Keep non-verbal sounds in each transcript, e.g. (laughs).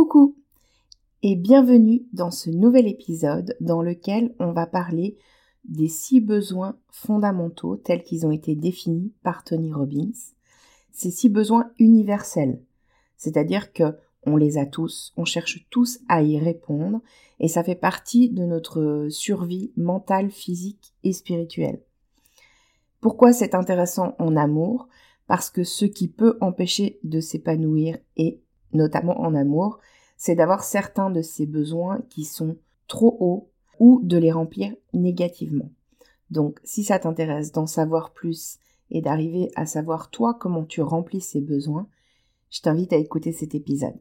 Coucou et bienvenue dans ce nouvel épisode dans lequel on va parler des six besoins fondamentaux tels qu'ils ont été définis par Tony Robbins. Ces six besoins universels, c'est-à-dire que on les a tous, on cherche tous à y répondre et ça fait partie de notre survie mentale, physique et spirituelle. Pourquoi c'est intéressant en amour? Parce que ce qui peut empêcher de s'épanouir et notamment en amour, c'est d'avoir certains de ces besoins qui sont trop hauts ou de les remplir négativement. Donc si ça t'intéresse d'en savoir plus et d'arriver à savoir toi comment tu remplis ces besoins, je t'invite à écouter cet épisode.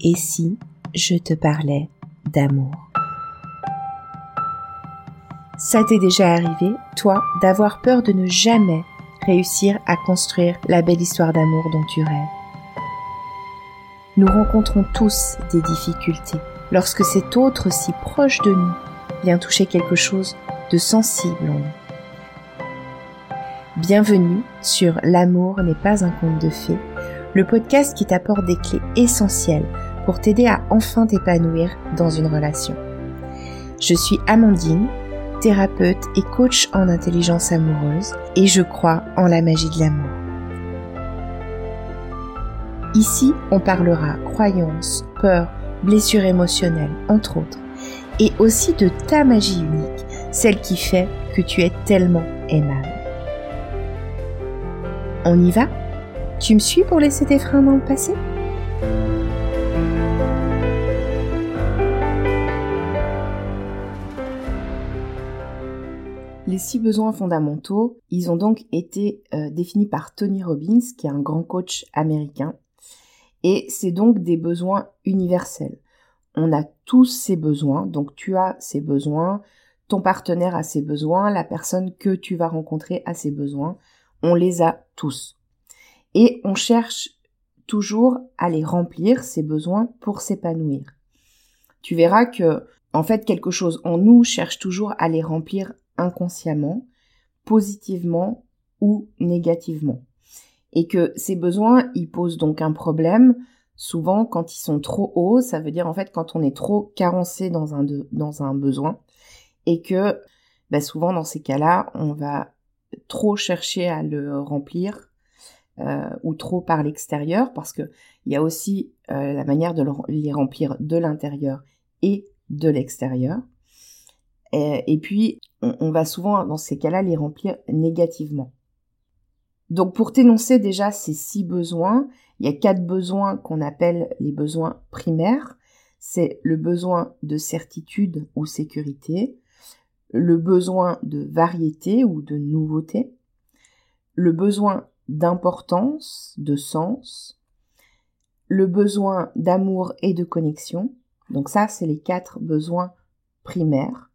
Et si je te parlais d'amour? Ça t'est déjà arrivé, toi, d'avoir peur de ne jamais réussir à construire la belle histoire d'amour dont tu rêves. Nous rencontrons tous des difficultés lorsque cet autre si proche de nous vient toucher quelque chose de sensible en nous. Bienvenue sur L'amour n'est pas un conte de fées, le podcast qui t'apporte des clés essentielles pour t'aider à enfin t'épanouir dans une relation. Je suis Amandine, thérapeute et coach en intelligence amoureuse et je crois en la magie de l'amour. Ici, on parlera croyances, peurs, blessures émotionnelles, entre autres, et aussi de ta magie unique, celle qui fait que tu es tellement aimable. On y va? Tu me suis pour laisser tes freins dans le passé? Les six besoins fondamentaux, ils ont donc été euh, définis par Tony Robbins, qui est un grand coach américain. Et c'est donc des besoins universels. On a tous ces besoins, donc tu as ces besoins, ton partenaire a ces besoins, la personne que tu vas rencontrer a ces besoins, on les a tous. Et on cherche toujours à les remplir, ces besoins, pour s'épanouir. Tu verras que, en fait, quelque chose en nous cherche toujours à les remplir inconsciemment, positivement ou négativement. Et que ces besoins, ils posent donc un problème. Souvent, quand ils sont trop hauts, ça veut dire en fait quand on est trop carencé dans un, besoin. Et que bah, souvent dans ces cas-là, on va trop chercher à le remplir euh, ou trop par l'extérieur parce que il y a aussi euh, la manière de les remplir de l'intérieur et de l'extérieur. Et, puis, on, va souvent, dans ces cas-là, les remplir négativement. Donc, pour t'énoncer déjà ces six besoins, il y a quatre besoins qu'on appelle les besoins primaires. C'est le besoin de certitude ou sécurité, le besoin de variété ou de nouveauté, le besoin d'importance, de sens, le besoin d'amour et de connexion. Donc ça, c'est les quatre besoins primaires.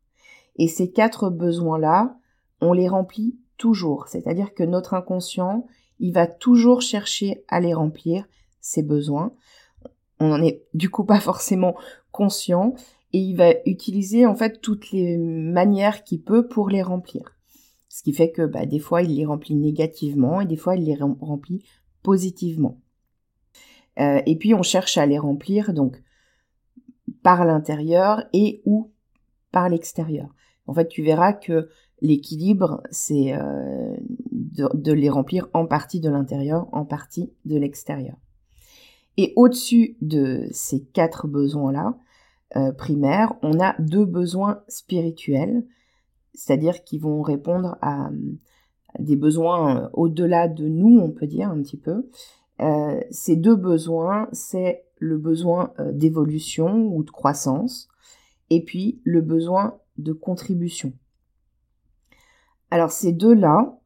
Et ces quatre besoins-là, on les remplit toujours. C'est-à-dire que notre inconscient, il va toujours chercher à les remplir, ces besoins. On n'en est du coup pas (laughs) forcément conscient et il va utiliser en fait toutes les manières qu'il peut pour les remplir. Ce qui fait que bah, des fois il les remplit négativement et des fois il les remplit positivement. Euh, et puis on cherche à les remplir donc par l'intérieur et ou par l'extérieur. En fait, tu verras que l'équilibre, c'est euh, de, les remplir en partie de l'intérieur, en partie de l'extérieur. Et au-dessus de ces quatre besoins-là, euh, primaires, on a deux besoins spirituels, c'est-à-dire qui vont répondre à, des besoins euh, au-delà de nous, on peut dire un petit peu. ces deux besoins, c'est le besoin d'évolution ou de croissance, et puis le besoin de contribution. Alors ces deux-là,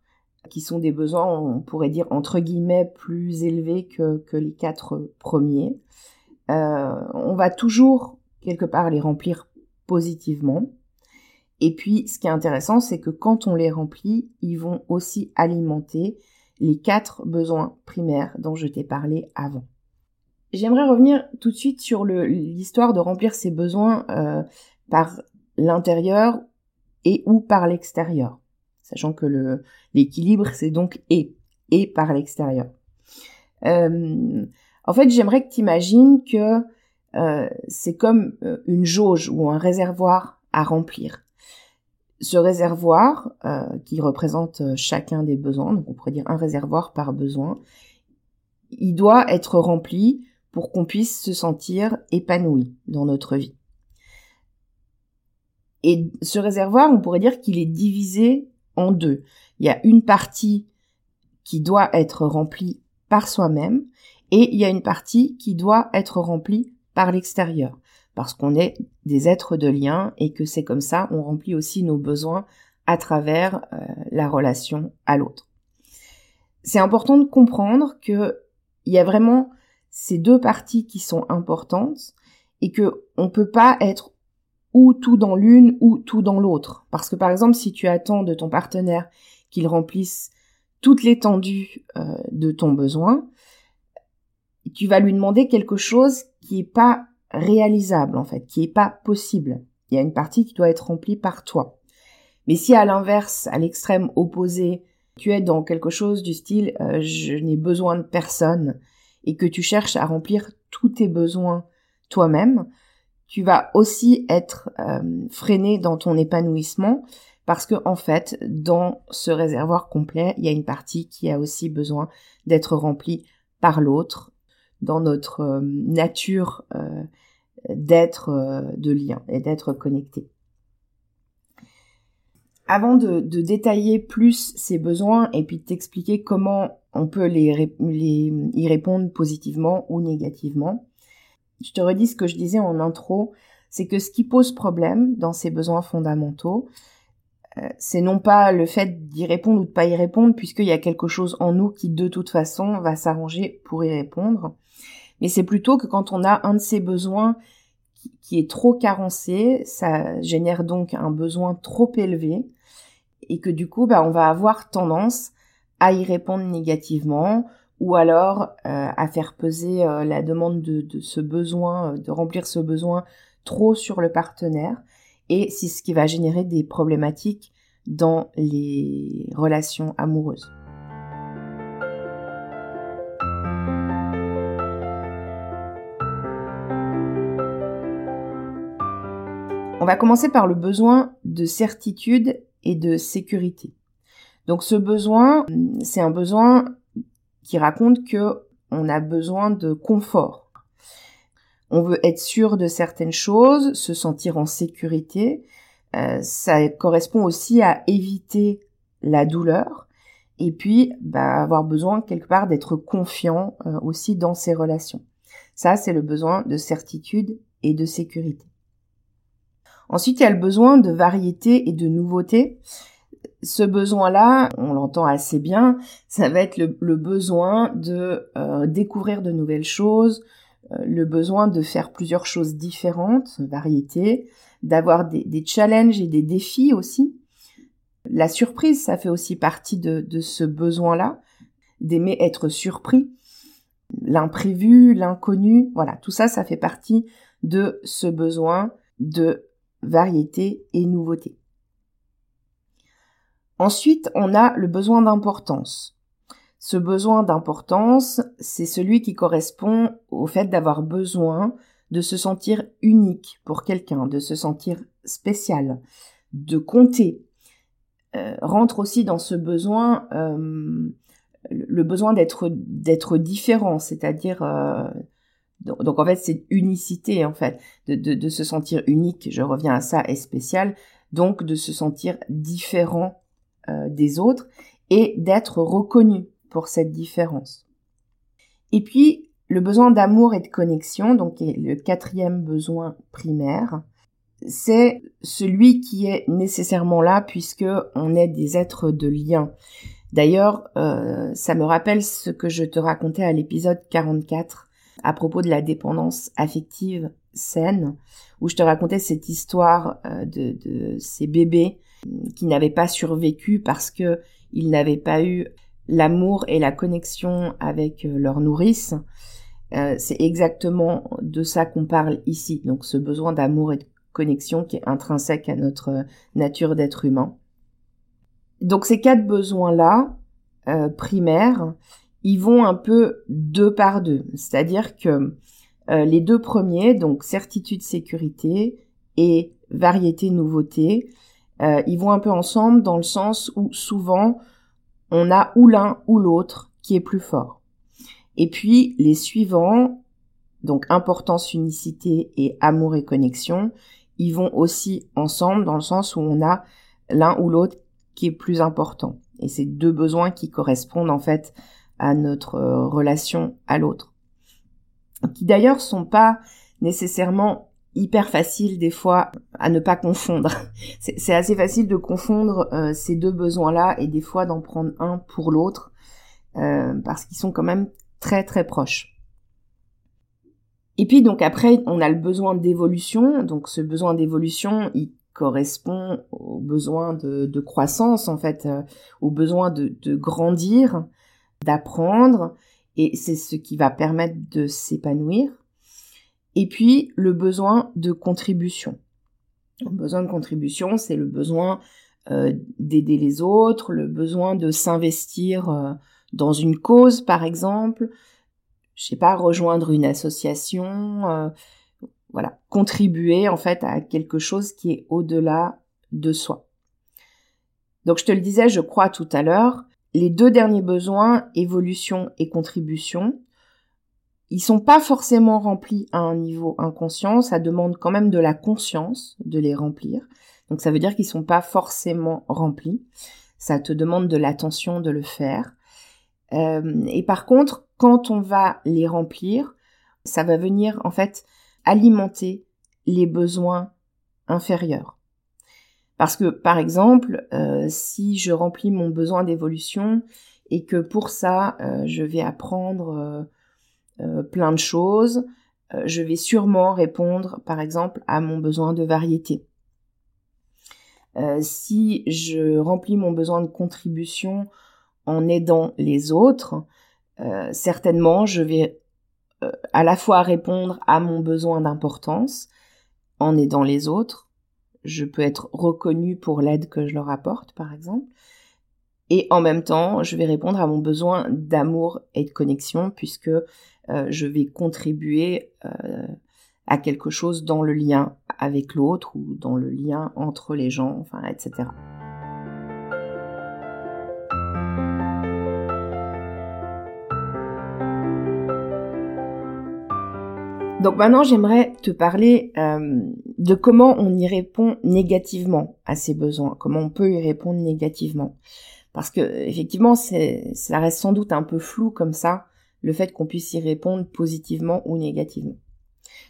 qui sont des besoins, on pourrait dire entre guillemets, plus élevés que, les quatre premiers, euh, on va toujours quelque part les remplir positivement. Et puis ce qui est intéressant, c'est que quand on les remplit, ils vont aussi alimenter les quatre besoins primaires dont je t'ai parlé avant. J'aimerais revenir tout de suite sur l'histoire de remplir ces besoins euh, par l'intérieur et ou par l'extérieur. Sachant que l'équilibre, c'est donc et, et par l'extérieur. Euh, En fait, j'aimerais que tu imagines que euh, c'est comme euh, une jauge ou un réservoir à remplir. Ce réservoir, qui représente chacun des besoins, donc on pourrait dire un réservoir par besoin, il doit être rempli pour qu'on puisse se sentir épanoui dans notre vie. Et ce réservoir, on pourrait dire qu'il est divisé en deux. Il y a une partie qui doit être remplie par soi-même et il y a une partie qui doit être remplie par l'extérieur parce qu'on est des êtres de lien et que c'est comme ça on remplit aussi nos besoins à travers euh, la relation à l'autre. C'est important de comprendre que il y a vraiment ces deux parties qui sont importantes et que on peut pas être ou tout dans l'une ou tout dans l'autre. Parce que par exemple, si tu attends de ton partenaire qu'il remplisse toute l'étendue euh, de ton besoin, tu vas lui demander quelque chose qui est pas réalisable en fait, qui est pas possible. Il y a une partie qui doit être remplie par toi. Mais si à l'inverse, à l'extrême opposé, tu es dans quelque chose du style euh, je n'ai besoin de personne et que tu cherches à remplir tous tes besoins toi-même, tu vas aussi être euh, freiné dans ton épanouissement parce que en fait, dans ce réservoir complet, il y a une partie qui a aussi besoin d'être remplie par l'autre dans notre euh, nature euh, d'être de lien et d'être connecté. Avant de, détailler plus ces besoins et puis de t'expliquer comment on peut les, les, y répondre positivement ou négativement, je te redis ce que je disais en intro, c'est que ce qui pose problème dans ces besoins fondamentaux, euh, c'est non pas le fait d'y répondre ou de pas y répondre, puisqu'il y a quelque chose en nous qui de toute façon va s'arranger pour y répondre, mais c'est plutôt que quand on a un de ces besoins qui, est trop carencé, ça génère donc un besoin trop élevé, et que du coup, bah, on va avoir tendance à y répondre négativement ou alors euh, à faire peser euh, la demande de, ce besoin, euh, de remplir ce besoin trop sur le partenaire, et c'est ce qui va générer des problématiques dans les relations amoureuses. On va commencer par le besoin de certitude et de sécurité. Donc ce besoin, c'est un besoin qui raconte que on a besoin de confort. On veut être sûr de certaines choses, se sentir en sécurité. Euh, ça correspond aussi à éviter la douleur et puis bah, avoir besoin quelque part d'être confiant euh, aussi dans ses relations. Ça, c'est le besoin de certitude et de sécurité. Ensuite, il y a le besoin de variété et de nouveauté ce besoin-là, on l'entend assez bien, ça va être le, besoin de euh, découvrir de nouvelles choses, euh, le besoin de faire plusieurs choses différentes, variété, d'avoir des, challenges et des défis aussi. La surprise, ça fait aussi partie de, de ce besoin-là, d'aimer être surpris. L'imprévu, l'inconnu, voilà, tout ça, ça fait partie de ce besoin de variété et nouveauté. Ensuite, on a le besoin d'importance. Ce besoin d'importance, c'est celui qui correspond au fait d'avoir besoin de se sentir unique pour quelqu'un, de se sentir spécial, de compter. Euh, rentre aussi dans ce besoin euh, le besoin d'être d'être différent, c'est-à-dire euh, donc, en fait c'est unicité en fait de, de, de se sentir unique. Je reviens à ça et spécial, donc de se sentir différent des autres et d'être reconnu pour cette différence. Et puis, le besoin d'amour et de connexion, donc le quatrième besoin primaire, c'est celui qui est nécessairement là puisque on est des êtres de lien. D'ailleurs, euh, ça me rappelle ce que je te racontais à l'épisode 44 à propos de la dépendance affective saine, où je te racontais cette histoire euh, de, ces bébés qui n'avaient pas survécu parce que ils n'avaient pas eu l'amour et la connexion avec euh, leur nourrice. Euh, c'est exactement de ça qu'on parle ici. Donc ce besoin d'amour et de connexion qui est intrinsèque à notre nature d'être humain. Donc ces quatre besoins-là, euh, primaires, ils vont un peu deux par deux. C'est-à-dire que euh, les deux premiers, donc certitude, sécurité et variété, nouveauté, euh, ils vont un peu ensemble dans le sens où souvent on a ou l'un ou l'autre qui est plus fort. Et puis les suivants, donc importance, unicité et amour et connexion, ils vont aussi ensemble dans le sens où on a l'un ou l'autre qui est plus important. Et c'est deux besoins qui correspondent en fait à notre euh, relation à l'autre. Qui d'ailleurs sont pas nécessairement hyper faciles des fois à ne pas confondre. (laughs) C'est assez facile de confondre euh, ces deux besoins-là et des fois d'en prendre un pour l'autre euh, parce qu'ils sont quand même très très proches. Et puis donc après, on a le besoin d'évolution. Donc ce besoin d'évolution, il correspond au besoin de, croissance en fait, euh, au besoin de, grandir, d'apprendre, et c'est ce qui va permettre de s'épanouir. Et puis le besoin de contribution. Le besoin de contribution, c'est le besoin euh, d'aider les autres, le besoin de s'investir euh, dans une cause par exemple, je sais pas, rejoindre une association, euh, voilà, contribuer en fait à quelque chose qui est au-delà de soi. Donc je te le disais, je crois tout à l'heure, les deux derniers besoins, évolution et contribution, ils sont pas forcément remplis à un niveau inconscient, ça demande quand même de la conscience de les remplir. Donc ça veut dire qu'ils sont pas forcément remplis. Ça te demande de l'attention de le faire. Euh, et par contre, quand on va les remplir, ça va venir en fait alimenter les besoins inférieurs. Parce que, par exemple, euh, si je remplis mon besoin d'évolution et que pour ça, euh, je vais apprendre plein de choses, je vais sûrement répondre, par exemple, à mon besoin de variété. si je remplis mon besoin de contribution en aidant les autres, euh, certainement je vais euh, à la fois répondre à mon besoin d'importance en aidant les autres. Je peux être reconnue pour l'aide que je leur apporte, par exemple. Et en même temps, je vais répondre à mon besoin d'amour et de connexion puisque euh, je vais contribuer à quelque chose dans le lien avec l'autre ou dans le lien entre les gens, enfin, etc. Donc maintenant, j'aimerais te parler euh, de comment on y répond négativement à ces besoins, comment on peut y répondre négativement. Parce que effectivement, ça reste sans doute un peu flou comme ça, le fait qu'on puisse y répondre positivement ou négativement.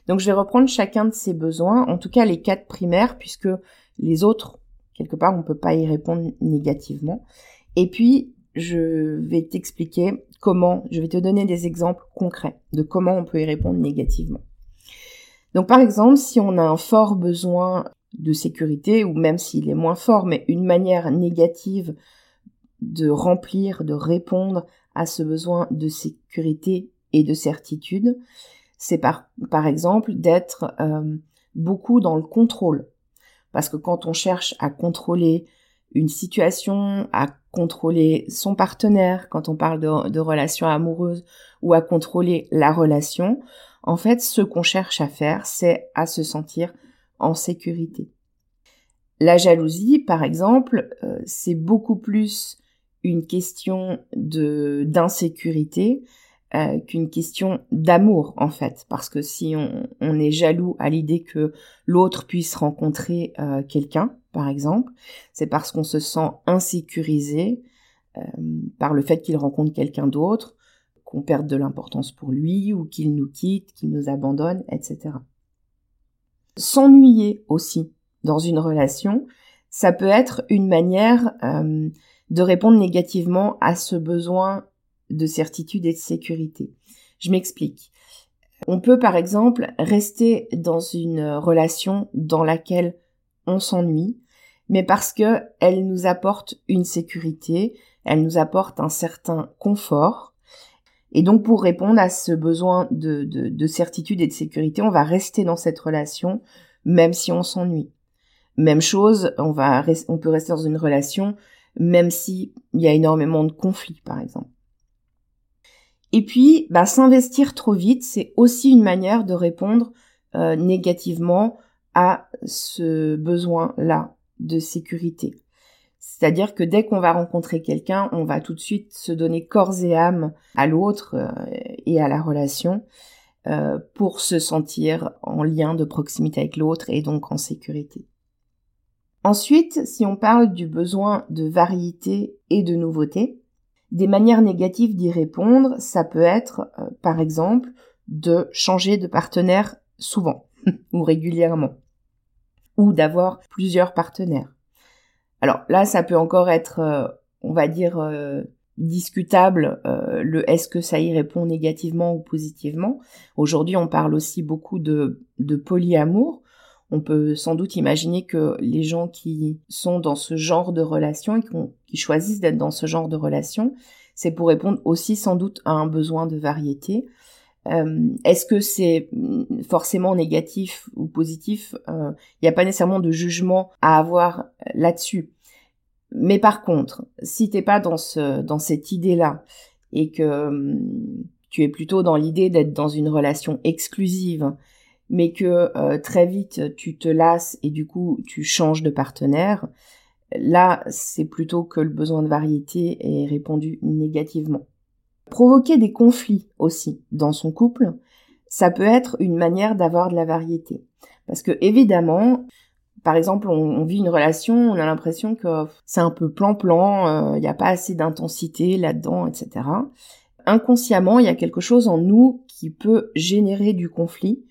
Donc je vais reprendre chacun de ces besoins, en tout cas les quatre primaires, puisque les autres, quelque part, on ne peut pas y répondre négativement. Et puis, je vais t'expliquer comment, je vais te donner des exemples concrets de comment on peut y répondre négativement. Donc par exemple, si on a un fort besoin de sécurité, ou même s'il est moins fort, mais une manière négative de remplir, de répondre à ce besoin de sécurité et de certitude, c'est par, par exemple d'être euh, beaucoup dans le contrôle. Parce que quand on cherche à contrôler une situation, à contrôler son partenaire, quand on parle de, de relation amoureuse, ou à contrôler la relation, en fait, ce qu'on cherche à faire, c'est à se sentir en sécurité. La jalousie, par exemple, euh, c'est beaucoup plus une question de d'insécurité euh, qu'une question d'amour en fait parce que si on, est jaloux à l'idée que l'autre puisse rencontrer euh, quelqu'un par exemple c'est parce qu'on se sent insécurisé par le fait qu'il rencontre quelqu'un d'autre qu'on perde de l'importance pour lui ou qu'il nous quitte, qu'il nous abandonne, etc. S'ennuyer aussi dans une relation, ça peut être une manière euh, de répondre négativement à ce besoin de certitude et de sécurité. Je m'explique. On peut par exemple rester dans une relation dans laquelle on s'ennuie, mais parce que elle nous apporte une sécurité, elle nous apporte un certain confort, et donc pour répondre à ce besoin de, de, certitude et de sécurité, on va rester dans cette relation même si on s'ennuie. Même chose, on va on peut rester dans une relation même s'il y a énormément de conflits par exemple. Et puis, bah, s'investir trop vite, c'est aussi une manière de répondre euh, négativement à ce besoin-là de sécurité. C'est-à-dire que dès qu'on va rencontrer quelqu'un, on va tout de suite se donner corps et âme à l'autre euh, et à la relation euh, pour se sentir en lien de proximité avec l'autre et donc en sécurité. Ensuite, si on parle du besoin de variété et de nouveauté, des manières négatives d'y répondre, ça peut être, euh, par exemple, de changer de partenaire souvent (laughs) ou régulièrement, ou d'avoir plusieurs partenaires. Alors là, ça peut encore être, euh, on va dire, euh, discutable le est-ce que ça y répond négativement ou positivement. Aujourd'hui, on parle aussi beaucoup de, de polyamour. On peut sans doute imaginer que les gens qui sont dans ce genre de relation et qui, choisissent d'être dans ce genre de relation, c'est pour répondre aussi sans doute à un besoin de variété. Euh, est-ce que c'est forcément négatif ou positif? Il euh, n'y a pas nécessairement de jugement à avoir là-dessus. Mais par contre, si t'es pas dans ce dans cette idée-là et que hum, tu es plutôt dans l'idée d'être dans une relation exclusive mais que euh, très vite tu te lasses et du coup tu changes de partenaire, là c'est plutôt que le besoin de variété est répondu négativement. Provoquer des conflits aussi dans son couple, ça peut être une manière d'avoir de la variété. Parce que évidemment, par exemple, on, vit une relation, on a l'impression que c'est un peu plan-plan, il euh, n'y a pas assez d'intensité là-dedans, etc. Inconsciemment, il y a quelque chose en nous qui peut générer du conflit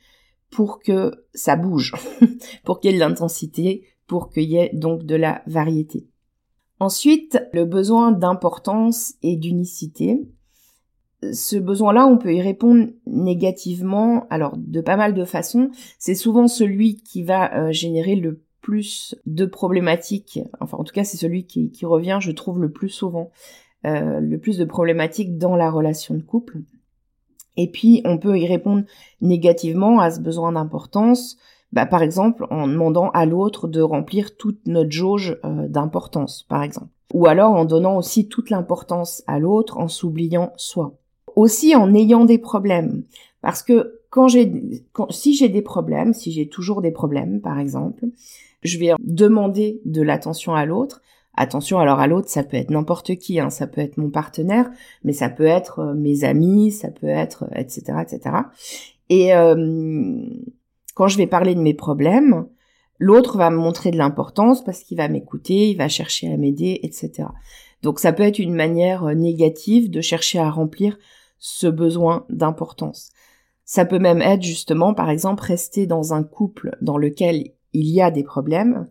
pour que ça bouge, (laughs) pour qu'il y ait de l'intensité, pour qu'il y ait donc de la variété. Ensuite, le besoin d'importance et d'unicité. Ce besoin-là, on peut y répondre négativement, alors de pas mal de façons. C'est souvent celui qui va euh, générer le plus de problématiques, enfin en tout cas c'est celui qui, revient, je trouve, le plus souvent, euh, le plus de problématiques dans la relation de couple. Et puis, on peut y répondre négativement à ce besoin d'importance, bah, par exemple en demandant à l'autre de remplir toute notre jauge euh, d'importance, par exemple. Ou alors en donnant aussi toute l'importance à l'autre en s'oubliant soi. Aussi en ayant des problèmes. Parce que quand j'ai, si j'ai des problèmes, si j'ai toujours des problèmes, par exemple, je vais demander de l'attention à l'autre, Attention, alors à l'autre, ça peut être n'importe qui, hein, ça peut être mon partenaire, mais ça peut être euh, mes amis, ça peut être, etc., euh, etc. Et euh, quand je vais parler de mes problèmes, l'autre va me montrer de l'importance parce qu'il va m'écouter, il va chercher à m'aider, etc. Donc ça peut être une manière négative de chercher à remplir ce besoin d'importance. Ça peut même être justement, par exemple, rester dans un couple dans lequel il y a des problèmes,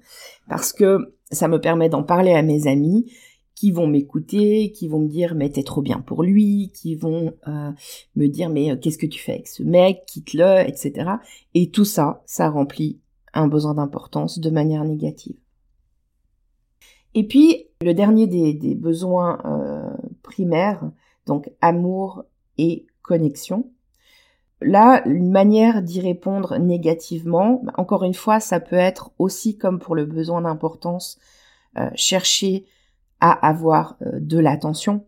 parce que ça me permet d'en parler à mes amis qui vont m'écouter, qui vont me dire mais t'es trop bien pour lui, qui vont euh, me dire mais euh, qu'est-ce que tu fais avec ce mec, quitte-le, etc. Et tout ça, ça remplit un besoin d'importance de manière négative. Et puis le dernier des, besoins euh, primaires, donc amour et connexion. Là, une manière d'y répondre négativement, encore une fois, ça peut être aussi comme pour le besoin d'importance, euh, chercher à avoir euh, de l'attention,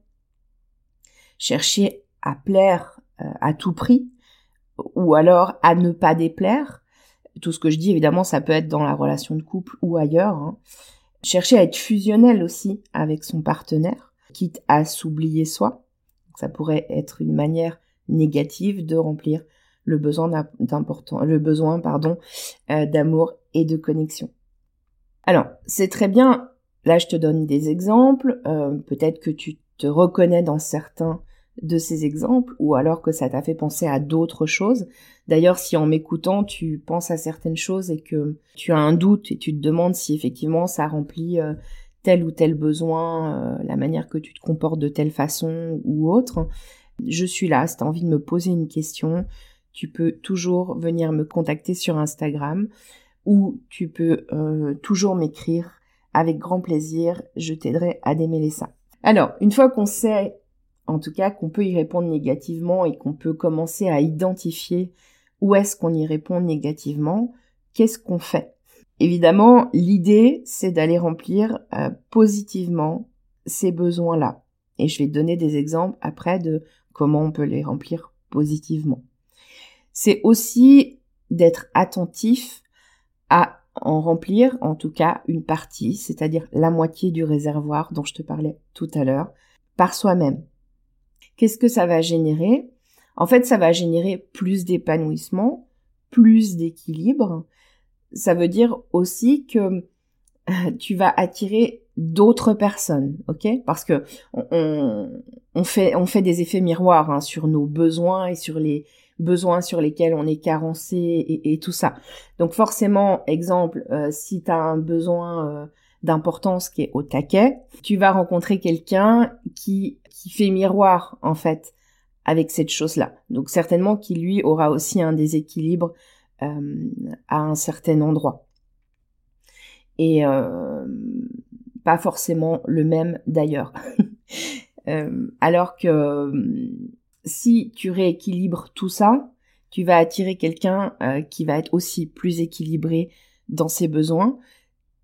chercher à plaire euh, à tout prix, ou alors à ne pas déplaire. Tout ce que je dis, évidemment, ça peut être dans la relation de couple ou ailleurs. Hein. Chercher à être fusionnel aussi avec son partenaire, quitte à s'oublier soi. Ça pourrait être une manière négative de remplir le besoin d'important, le besoin pardon euh, d'amour et de connexion. Alors c'est très bien. Là je te donne des exemples. Euh, peut-être que tu te reconnais dans certains de ces exemples ou alors que ça t'a fait penser à d'autres choses. D'ailleurs, si en m'écoutant, tu penses à certaines choses et que tu as un doute et tu te demandes si effectivement ça remplit euh, tel ou tel besoin, la manière que tu te comportes de telle façon ou autre, je suis là, si tu as envie de me poser une question, tu peux toujours venir me contacter sur Instagram ou tu peux euh, toujours m'écrire avec grand plaisir, je t'aiderai à démêler ça. Alors, une fois qu'on sait en tout cas qu'on peut y répondre négativement et qu'on peut commencer à identifier où est-ce qu'on y répond négativement, qu'est-ce qu'on fait? Évidemment, l'idée, c'est d'aller remplir euh, positivement ces besoins-là. Et je vais te donner des exemples après de comment on peut les remplir positivement. C'est aussi d'être attentif à en remplir en tout cas une partie, c'est-à-dire la moitié du réservoir dont je te parlais tout à l'heure, par soi-même. Qu'est-ce que ça va générer? En fait, ça va générer plus d'épanouissement, plus d'équilibre. Ça veut dire aussi que euh, tu vas attirer d'autres personnes, ok? Parce que on, fait on fait des effets miroirs hein, sur nos besoins et sur les besoins sur lesquels on est carencé et, tout ça. Donc forcément, exemple, euh, si tu as un besoin euh, d'importance qui est au taquet, tu vas rencontrer quelqu'un qui qui fait miroir en fait avec cette chose-là. Donc certainement qui lui aura aussi un déséquilibre euh, à un certain endroit. Et pas forcément le même d'ailleurs. (laughs) alors que si tu rééquilibres tout ça, tu vas attirer quelqu'un euh, qui va être aussi plus équilibré dans ses besoins,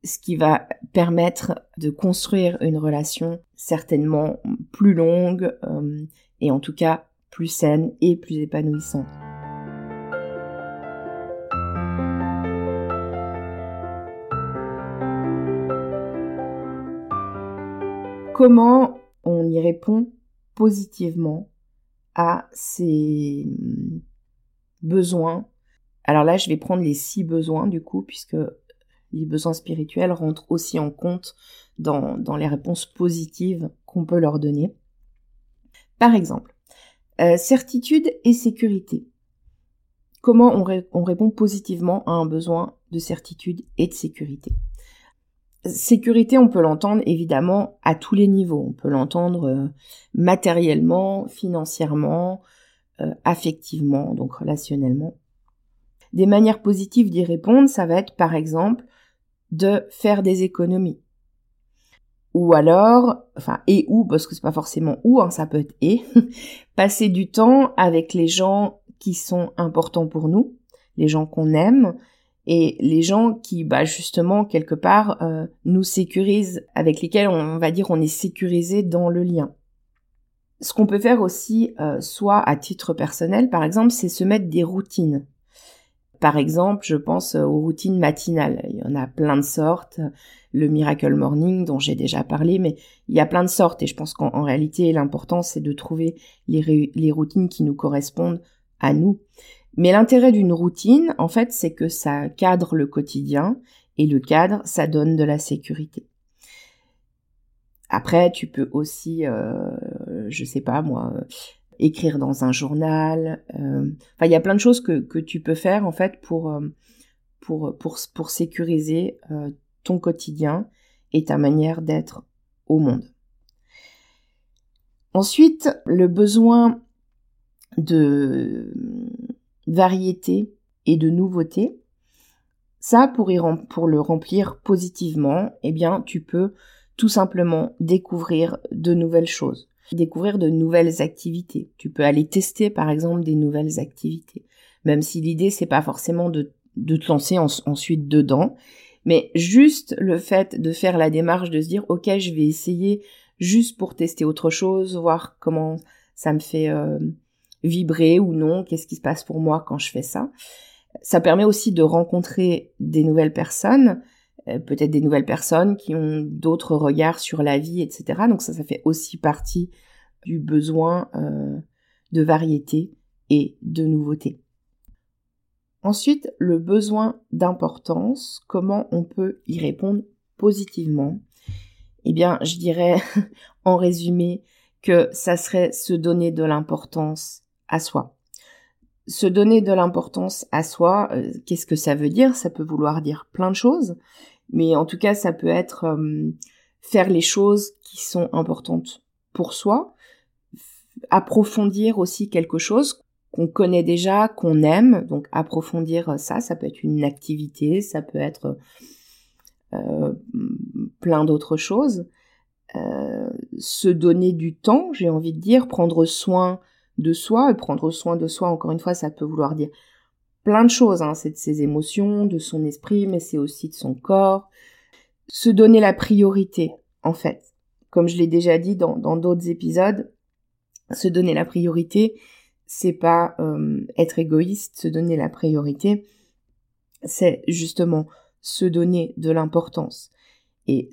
ce qui va permettre de construire une relation certainement plus longue euh, et en tout cas plus saine et plus épanouissante. Comment on y répond positivement à ses hum, besoins. Alors là, je vais prendre les six besoins du coup, puisque les besoins spirituels rentrent aussi en compte dans, les réponses positives qu'on peut leur donner. Par exemple, euh, certitude et sécurité. Comment on répond positivement à un besoin de certitude et de sécurité? Sécurité, on peut l'entendre évidemment à tous les niveaux. On peut l'entendre euh, matériellement, financièrement, euh, affectivement, donc relationnellement. Des manières positives d'y répondre, ça va être par exemple de faire des économies. Ou alors, enfin, et ou, parce que c'est pas forcément ou, hein, ça peut être et, (laughs) passer du temps avec les gens qui sont importants pour nous, les gens qu'on aime, et les gens qui, bah, justement, quelque part, euh, nous sécurisent, avec lesquels on, va dire on est sécurisé dans le lien. Ce qu'on peut faire aussi, euh, soit à titre personnel, par exemple, c'est se mettre des routines. Par exemple, je pense aux routines matinales. Il y en a plein de sortes. Le Miracle Morning, dont j'ai déjà parlé, mais il y a plein de sortes. Et je pense qu'en réalité, l'important, c'est de trouver les routines qui nous correspondent à nous. Mais l'intérêt d'une routine, en fait, c'est que ça cadre le quotidien et le cadre, ça donne de la sécurité. Après, tu peux aussi, euh, je sais pas moi, écrire dans un journal. Euh, enfin, il y a plein de choses que, tu peux faire en fait pour euh, pour pour sécuriser euh, ton quotidien et ta manière d'être au monde. Ensuite, le besoin de variété et de nouveauté. Ça, pour, y pour le remplir positivement, eh bien, tu peux tout simplement découvrir de nouvelles choses, découvrir de nouvelles activités. Tu peux aller tester, par exemple, des nouvelles activités. Même si l'idée, c'est pas forcément de, de te lancer ensuite dedans, mais juste le fait de faire la démarche de se dire, ok, je vais essayer juste pour tester autre chose, voir comment ça me fait euh, vibrer ou non, qu'est-ce qui se passe pour moi quand je fais ça. Ça permet aussi de rencontrer des nouvelles personnes, euh, peut-être des nouvelles personnes qui ont d'autres regards sur la vie, etc. Donc ça, ça fait aussi partie du besoin euh, de variété et de nouveauté. Ensuite, le besoin d'importance, comment on peut y répondre positivement Eh bien, je dirais (laughs) en résumé que ça serait se donner de l'importance à soi. Se donner de l'importance à soi, euh, qu'est-ce que ça veut dire? Ça peut vouloir dire plein de choses, mais en tout cas, ça peut être euh, faire les choses qui sont importantes pour soi, approfondir aussi quelque chose qu'on connaît déjà, qu'on aime, donc approfondir ça, ça peut être une activité, ça peut être euh, plein d'autres choses. se donner du temps, j'ai envie de dire, prendre soin de soi, et prendre soin de soi, encore une fois, ça peut vouloir dire plein de choses, hein. c'est de ses émotions, de son esprit, mais c'est aussi de son corps. Se donner la priorité, en fait. Comme je l'ai déjà dit dans d'autres épisodes, Se donner la priorité, c'est pas euh, être égoïste, se donner la priorité, c'est justement se donner de l'importance. Et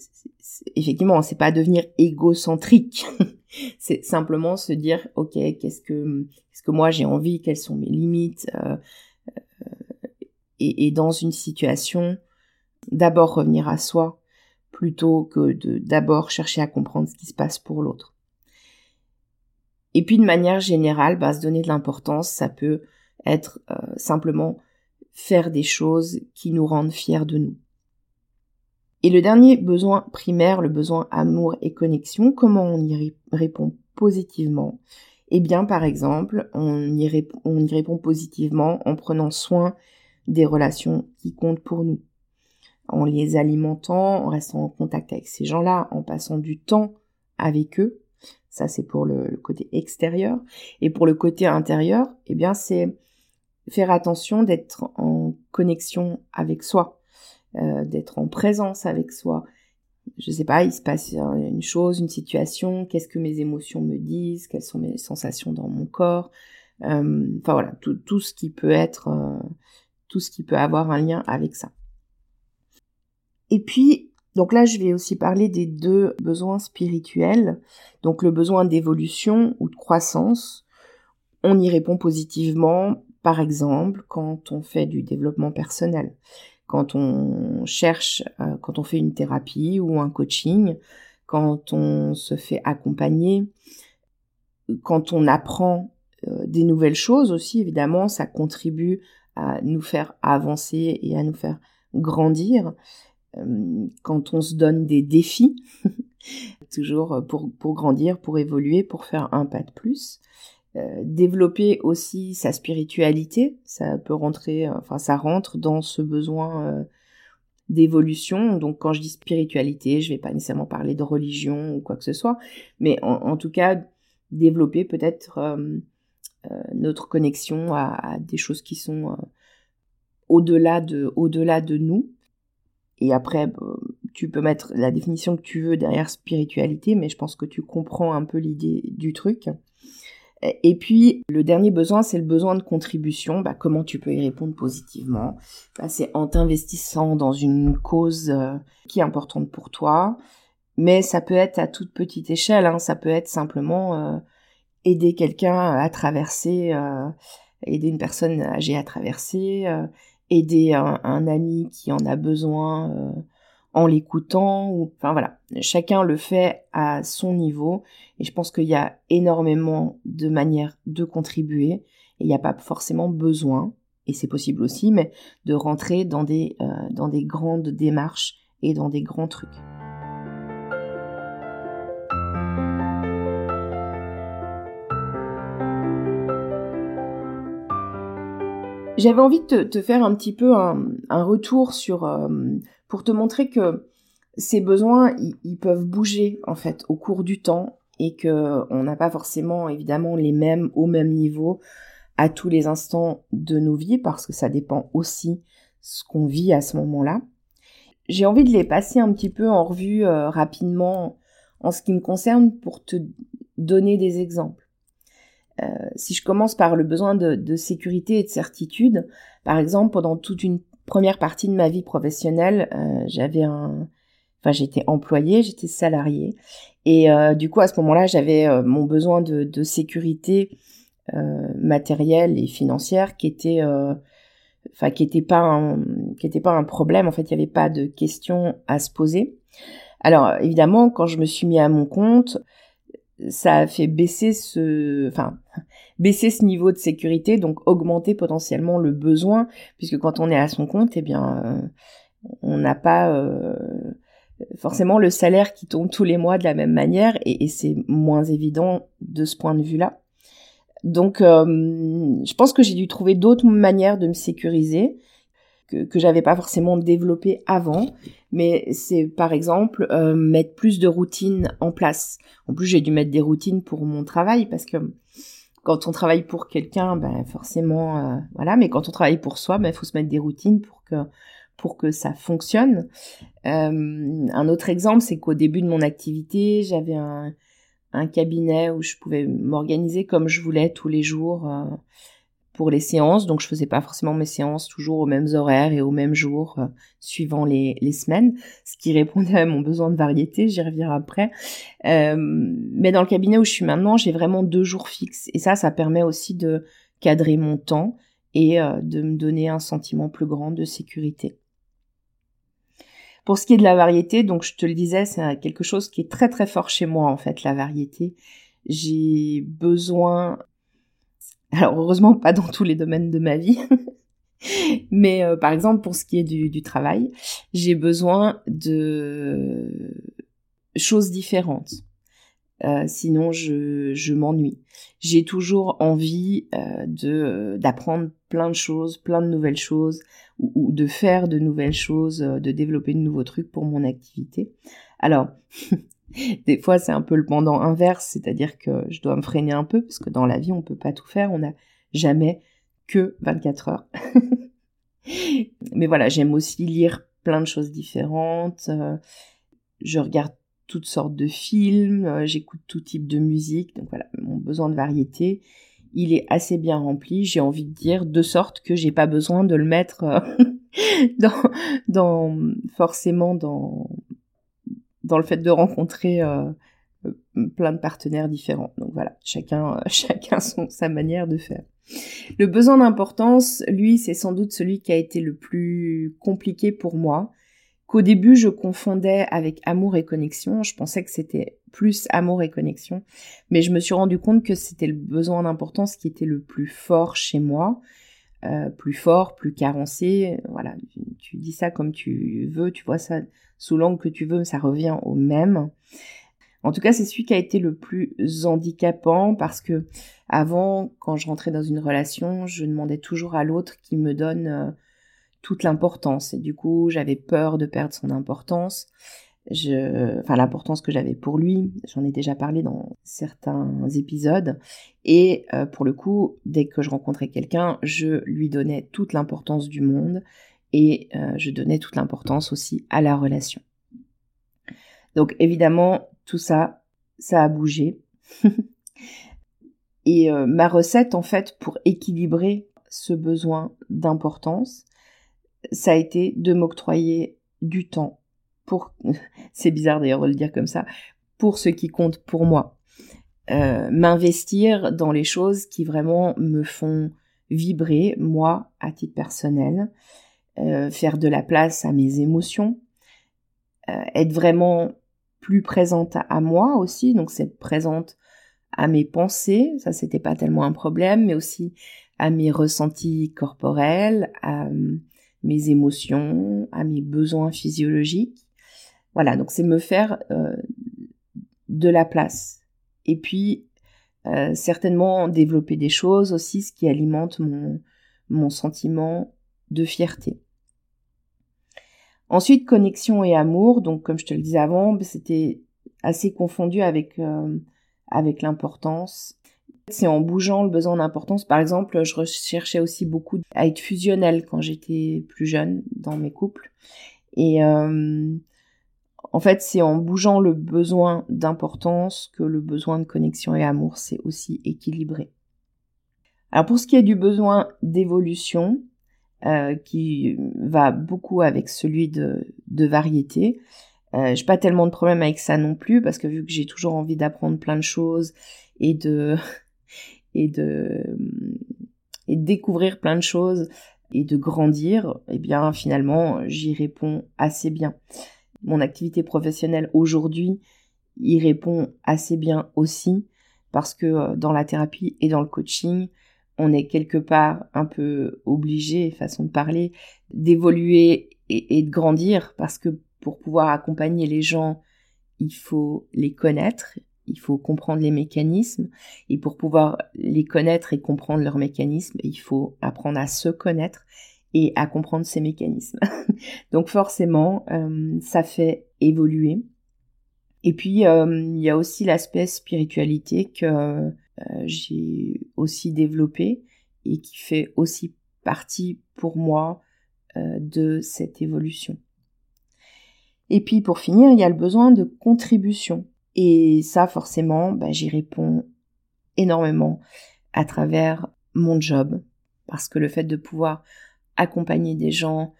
effectivement, c'est pas devenir égocentrique. (laughs) c'est simplement se dire, ok, qu'est-ce que, qu'est-ce que moi j'ai envie, quelles sont mes limites, euh, euh, et, dans une situation, d'abord revenir à soi plutôt que de d'abord chercher à comprendre ce qui se passe pour l'autre. Et puis de manière générale, bah, se donner de l'importance, ça peut être euh, simplement faire des choses qui nous rendent fiers de nous. Et le dernier besoin primaire, le besoin amour et connexion, comment on y répond positivement? Eh bien, par exemple, on y, on y répond positivement en prenant soin des relations qui comptent pour nous, en les alimentant, en restant en contact avec ces gens-là, en passant du temps avec eux, ça, c'est pour le, côté extérieur. Et pour le côté intérieur, eh bien, c'est faire attention d'être en connexion avec soi, euh, d'être en présence avec soi. Je sais pas, il se passe une chose, une situation, qu'est-ce que mes émotions me disent, quelles sont mes sensations dans mon corps. Euh, enfin voilà, tout, tout, ce qui peut être, euh, tout ce qui peut avoir un lien avec ça. Et puis, donc là, je vais aussi parler des deux besoins spirituels. Donc le besoin d'évolution ou de croissance. On y répond positivement, par exemple, quand on fait du développement personnel, quand on cherche, euh, quand on fait une thérapie ou un coaching, quand on se fait accompagner, quand on apprend euh, des nouvelles choses aussi, évidemment, ça contribue à nous faire avancer et à nous faire grandir. Euh, quand on se donne des défis, (laughs) toujours pour, pour grandir, pour évoluer, pour faire un pas de plus. Euh, développer aussi sa spiritualité, ça peut rentrer, enfin ça rentre dans ce besoin euh, d'évolution. Donc quand je dis spiritualité, je vais pas nécessairement parler de religion ou quoi que ce soit, mais en, tout cas développer peut-être euh, notre connexion à, à, des choses qui sont au-delà de au-delà de nous et après, tu peux mettre la définition que tu veux derrière spiritualité, mais je pense que tu comprends un peu l'idée du truc. Et puis, le dernier besoin, c'est le besoin de contribution. Bah, comment tu peux y répondre positivement? Bah, C'est en t'investissant dans une cause euh, qui est importante pour toi. Mais ça peut être à toute petite échelle. Hein. Ça peut être simplement euh, aider quelqu'un à traverser, euh, aider une personne âgée à traverser, aider un, ami qui en a besoin euh, en l'écoutant ou enfin voilà. Chacun le fait à son niveau. Et je pense qu'il y a énormément de manières de contribuer et il n'y a pas forcément besoin et c'est possible aussi mais de rentrer dans des euh, dans des grandes démarches et dans des grands trucs. J'avais envie de te, faire un petit peu un, retour sur euh, pour te montrer que ces besoins ils, peuvent bouger en fait au cours du temps et que on n'a pas forcément évidemment les mêmes au même niveau à tous les instants de nos vies parce que ça dépend aussi ce qu'on vit à ce moment-là. J'ai envie de les passer un petit peu en revue euh, rapidement en ce qui me concerne pour te donner des exemples. Euh, si je commence par le besoin de, sécurité et de certitude, par exemple, pendant toute une première partie de ma vie professionnelle, euh, j'avais un, enfin j'étais employée, j'étais salariée, et euh, du coup à ce moment-là, j'avais mon besoin de, sécurité matérielle et financière qui était, enfin qui était pas un, qui était pas un problème. En fait, il n'y avait pas de questions à se poser. Alors évidemment, quand je me suis mis à mon compte, ça a fait baisser ce, enfin, baisser ce niveau de sécurité, donc augmenter potentiellement le besoin, puisque quand on est à son compte, eh bien, euh, on n'a pas euh, forcément le salaire qui tombe tous les mois de la même manière, et, c'est moins évident de ce point de vue-là. Donc, euh, je pense que j'ai dû trouver d'autres manières de me sécuriser que, j'avais pas forcément développé avant mais c'est par exemple euh, mettre plus de routines en place. En plus, j'ai dû mettre des routines pour mon travail parce que quand on travaille pour quelqu'un, ben forcément, euh, voilà. Mais quand on travaille pour soi, ben faut se mettre des routines pour que pour que ça fonctionne. Euh, un autre exemple, c'est qu'au début de mon activité, j'avais un, cabinet où je pouvais m'organiser comme je voulais tous les jours pour les séances. Donc je faisais pas forcément mes séances toujours aux mêmes horaires et aux mêmes jours euh, suivant les, semaines, ce qui répondait à mon besoin de variété, j'y reviendrai après. Euh, mais dans le cabinet où je suis maintenant, j'ai vraiment deux jours fixes et ça, ça permet aussi de cadrer mon temps et de me donner un sentiment plus grand de sécurité. Pour ce qui est de la variété, donc je te le disais, c'est quelque chose qui est très très fort chez moi en fait, la variété. J'ai besoin, alors heureusement pas dans tous les domaines de ma vie, (laughs) mais euh, par exemple pour ce qui est du, travail, j'ai besoin de choses différentes. Euh, sinon, je, je m'ennuie. J'ai toujours envie euh, de d'apprendre plein de choses, plein de nouvelles choses, ou, de faire de nouvelles choses, de développer de nouveaux trucs pour mon activité. Alors, (laughs) des fois, c'est un peu le pendant inverse, c'est-à-dire que je dois me freiner un peu parce que dans la vie, on peut pas tout faire. On n'a jamais que 24 heures. (laughs) Mais voilà, j'aime aussi lire plein de choses différentes. je regarde toutes sortes de films, euh, j'écoute tout type de musique, donc voilà, mon besoin de variété, il est assez bien rempli, j'ai envie de dire, de sorte que j'ai pas besoin de le mettre euh, (laughs) dans, forcément dans, dans le fait de rencontrer euh, plein de partenaires différents. Donc voilà, chacun, (laughs) chacun son, sa manière de faire. Le besoin d'importance, lui, c'est sans doute celui qui a été le plus compliqué pour moi qu'au début je confondais avec amour et connexion. Je pensais que c'était plus amour et connexion, mais je me suis rendu compte que c'était le besoin d'importance qui était le plus fort chez moi, euh, plus fort, plus carencé. Voilà, tu, dis ça comme tu veux, tu vois ça sous l'angle que tu veux, ça revient au même. En tout cas, c'est celui qui a été le plus handicapant parce que avant, quand je rentrais dans une relation, je demandais toujours à l'autre qui me donne euh, toute l'importance. Et du coup, j'avais peur de perdre son importance. Je, enfin, l'importance que j'avais pour lui, j'en ai déjà parlé dans certains épisodes. Et euh, pour le coup, dès que je rencontrais quelqu'un, je lui donnais toute l'importance du monde et euh, je donnais toute l'importance aussi à la relation. Donc évidemment, tout ça, ça a bougé. (laughs) et euh, ma recette, en fait, pour équilibrer ce besoin d'importance, ça a été de m'octroyer du temps pour, (laughs) c'est bizarre d'ailleurs de le dire comme ça, pour ce qui compte pour moi. Euh, m'investir dans les choses qui vraiment me font vibrer, moi, à titre personnel, euh, faire de la place à mes émotions, euh, être vraiment plus présente à moi aussi, donc c'est présente à mes pensées, ça c'était pas tellement un problème, mais aussi à mes ressentis corporels, à, mes émotions, à mes besoins physiologiques. Voilà, donc c'est me faire euh, de la place. Et puis, euh, certainement développer des choses aussi, ce qui alimente mon, mon sentiment de fierté. Ensuite, connexion et amour. Donc, comme je te le disais avant, c'était assez confondu avec, euh, avec l'importance c'est en bougeant le besoin d'importance. Par exemple, je recherchais aussi beaucoup à être fusionnelle quand j'étais plus jeune dans mes couples. Et euh, en fait, c'est en bougeant le besoin d'importance que le besoin de connexion et amour s'est aussi équilibré. Alors pour ce qui est du besoin d'évolution, euh, qui va beaucoup avec celui de, variété, euh, j'ai pas tellement de problème avec ça non plus parce que vu que j'ai toujours envie d'apprendre plein de choses (laughs) et de et de, découvrir plein de choses et de grandir, eh bien finalement j'y réponds assez bien. Mon activité professionnelle aujourd'hui y répond assez bien aussi parce que euh, dans la thérapie et dans le coaching, on est quelque part un peu obligé, façon de parler, d'évoluer et, et, de grandir parce que pour pouvoir accompagner les gens, il faut les connaître, il faut comprendre les mécanismes et pour pouvoir les connaître et comprendre leurs mécanismes, il faut apprendre à se connaître et à comprendre ces mécanismes. (laughs) Donc forcément, euh, ça fait évoluer. Et puis, euh, il y a aussi l'aspect spiritualité que euh, j'ai aussi développé et qui fait aussi partie pour moi de cette évolution. Et puis pour finir, il y a le besoin de contribution Et ça, forcément, bah, j'y réponds énormément à travers mon job, parce que le fait de pouvoir accompagner des gens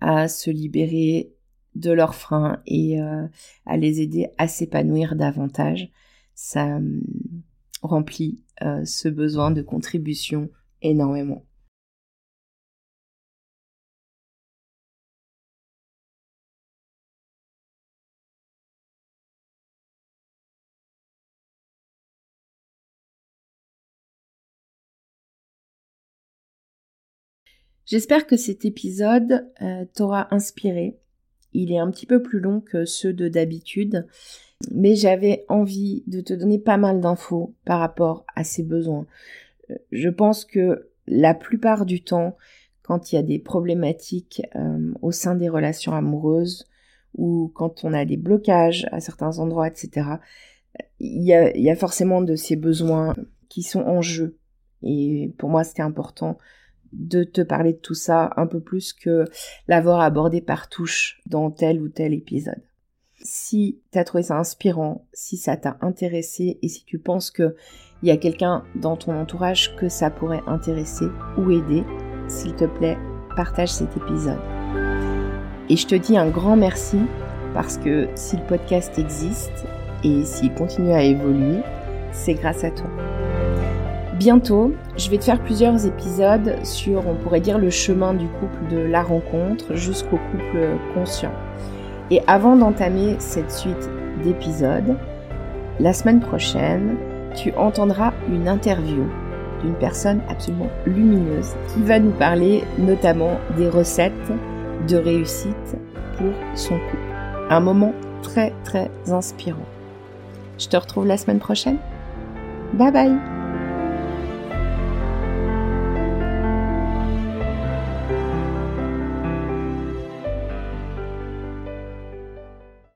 à se libérer de leurs freins et euh, à les aider à s'épanouir davantage, ça hum, remplit euh, ce besoin de contribution énormément. J'espère que cet épisode euh, t'aura inspiré. Il est un petit peu plus long que ceux de d'habitude, mais j'avais envie de te donner pas mal d'infos par rapport à ces besoins. Euh, je pense que la plupart du temps, quand il y a des problématiques euh, au sein des relations amoureuses ou quand on a des blocages à certains endroits, etc., il y a, il y a forcément de ces besoins qui sont en jeu. Et pour moi, c'était important de te parler de tout ça un peu plus que l'avoir abordé par touche dans tel ou tel épisode. Si tu as trouvé ça inspirant, si ça t'a intéressé et si tu penses que il y a quelqu'un dans ton entourage que ça pourrait intéresser ou aider, s'il te plaît, partage cet épisode. Et je te dis un grand merci parce que si le podcast existe et s'il continue à évoluer, c'est grâce à toi. Bientôt, je vais te faire plusieurs épisodes sur, on pourrait dire, le chemin du couple de la rencontre jusqu'au couple conscient. Et avant d'entamer cette suite d'épisodes, la semaine prochaine, tu entendras une interview d'une personne absolument lumineuse qui va nous parler notamment des recettes de réussite pour son couple. Un moment très très inspirant. Je te retrouve la semaine prochaine. Bye bye